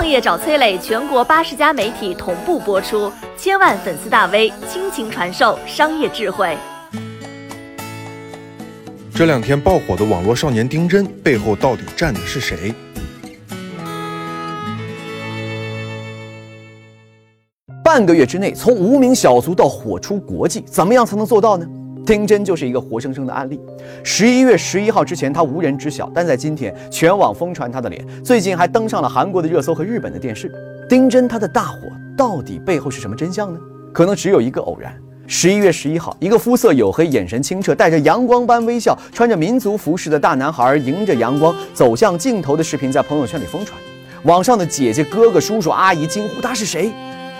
创业找崔磊，全国八十家媒体同步播出，千万粉丝大 V 倾情传授商业智慧。这两天爆火的网络少年丁真背后到底站的是谁？半个月之内从无名小卒到火出国际，怎么样才能做到呢？丁真就是一个活生生的案例。十一月十一号之前，他无人知晓，但在今天，全网疯传他的脸，最近还登上了韩国的热搜和日本的电视。丁真他的大火到底背后是什么真相呢？可能只有一个偶然。十一月十一号，一个肤色黝黑、眼神清澈、带着阳光般微笑、穿着民族服饰的大男孩，迎着阳光走向镜头的视频在朋友圈里疯传。网上的姐姐、哥哥、叔叔、阿姨惊呼：“他是谁？”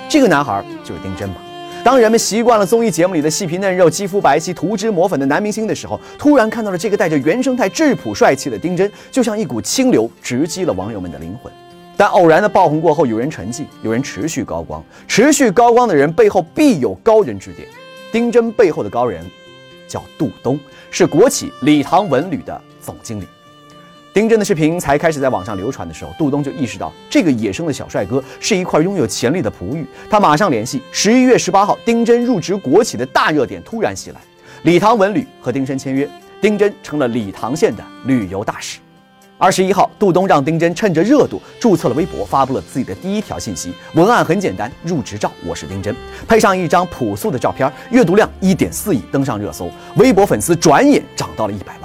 这个男孩就是丁真吧？当人们习惯了综艺节目里的细皮嫩肉、肌肤白皙、涂脂抹粉的男明星的时候，突然看到了这个带着原生态质朴帅气的丁真，就像一股清流，直击了网友们的灵魂。但偶然的爆红过后，有人沉寂，有人持续高光。持续高光的人背后必有高人指点。丁真背后的高人叫杜东，是国企礼堂文旅的总经理。丁真的视频才开始在网上流传的时候，杜东就意识到这个野生的小帅哥是一块拥有潜力的璞玉。他马上联系。十一月十八号，丁真入职国企的大热点突然袭来，礼堂文旅和丁真签约，丁真成了礼堂县的旅游大使。二十一号，杜东让丁真趁着热度注册了微博，发布了自己的第一条信息，文案很简单：入职照，我是丁真，配上一张朴素的照片，阅读量一点四亿，登上热搜，微博粉丝转眼涨到了一百。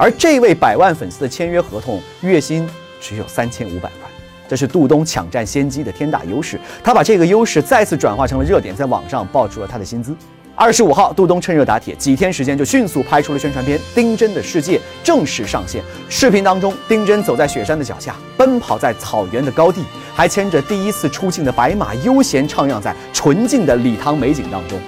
而这位百万粉丝的签约合同，月薪只有三千五百块，这是杜东抢占先机的天大优势。他把这个优势再次转化成了热点，在网上爆出了他的薪资。二十五号，杜东趁热打铁，几天时间就迅速拍出了宣传片《丁真的世界》正式上线。视频当中，丁真走在雪山的脚下，奔跑在草原的高地，还牵着第一次出镜的白马，悠闲徜徉在纯净的礼堂美景当中。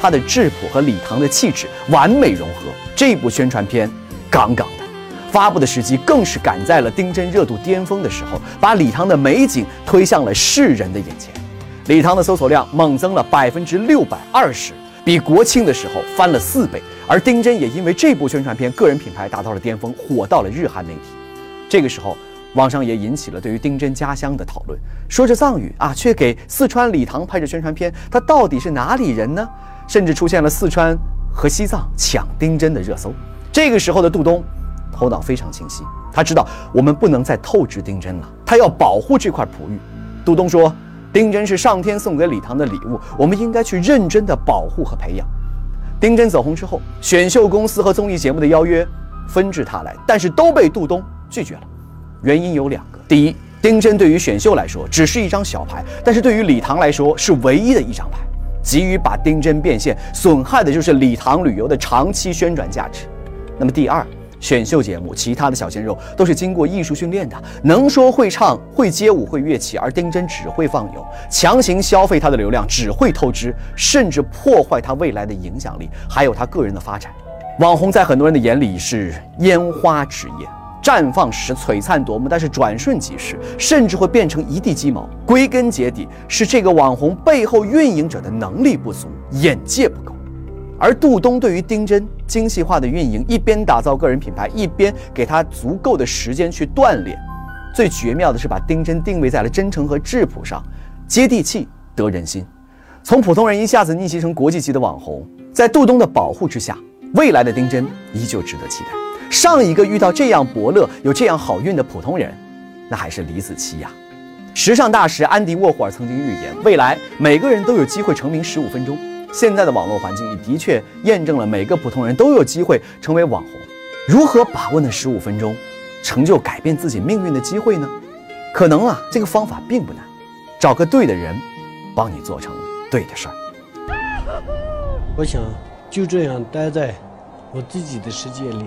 他的质朴和礼堂的气质完美融合，这部宣传片杠杠的。发布的时机更是赶在了丁真热度巅峰的时候，把礼堂的美景推向了世人的眼前。礼堂的搜索量猛增了百分之六百二十。比国庆的时候翻了四倍，而丁真也因为这部宣传片，个人品牌达到了巅峰，火到了日韩媒体。这个时候，网上也引起了对于丁真家乡的讨论，说着藏语啊，却给四川理塘拍着宣传片，他到底是哪里人呢？甚至出现了四川和西藏抢丁真的热搜。这个时候的杜东，头脑非常清晰，他知道我们不能再透支丁真了，他要保护这块璞玉。杜东说。丁真是上天送给李唐的礼物，我们应该去认真的保护和培养。丁真走红之后，选秀公司和综艺节目的邀约纷至沓来，但是都被杜东拒绝了。原因有两个：第一，丁真对于选秀来说只是一张小牌，但是对于李唐来说是唯一的一张牌。急于把丁真变现，损害的就是李唐旅游的长期宣传价值。那么第二。选秀节目，其他的小鲜肉都是经过艺术训练的，能说会唱会街舞会乐器，而丁真只会放牛，强行消费他的流量，只会透支，甚至破坏他未来的影响力，还有他个人的发展。网红在很多人的眼里是烟花纸业，绽放时璀璨夺目，但是转瞬即逝，甚至会变成一地鸡毛。归根结底是这个网红背后运营者的能力不足，眼界不够。而杜东对于丁真精细化的运营，一边打造个人品牌，一边给他足够的时间去锻炼。最绝妙的是把丁真定位在了真诚和质朴上，接地气得人心。从普通人一下子逆袭成国际级的网红，在杜东的保护之下，未来的丁真依旧值得期待。上一个遇到这样伯乐、有这样好运的普通人，那还是李子柒呀。时尚大师安迪沃霍尔曾经预言，未来每个人都有机会成名十五分钟。现在的网络环境也的确验证了每个普通人都有机会成为网红。如何把握那十五分钟，成就改变自己命运的机会呢？可能啊，这个方法并不难，找个对的人，帮你做成对的事儿。我想就这样待在我自己的世界里。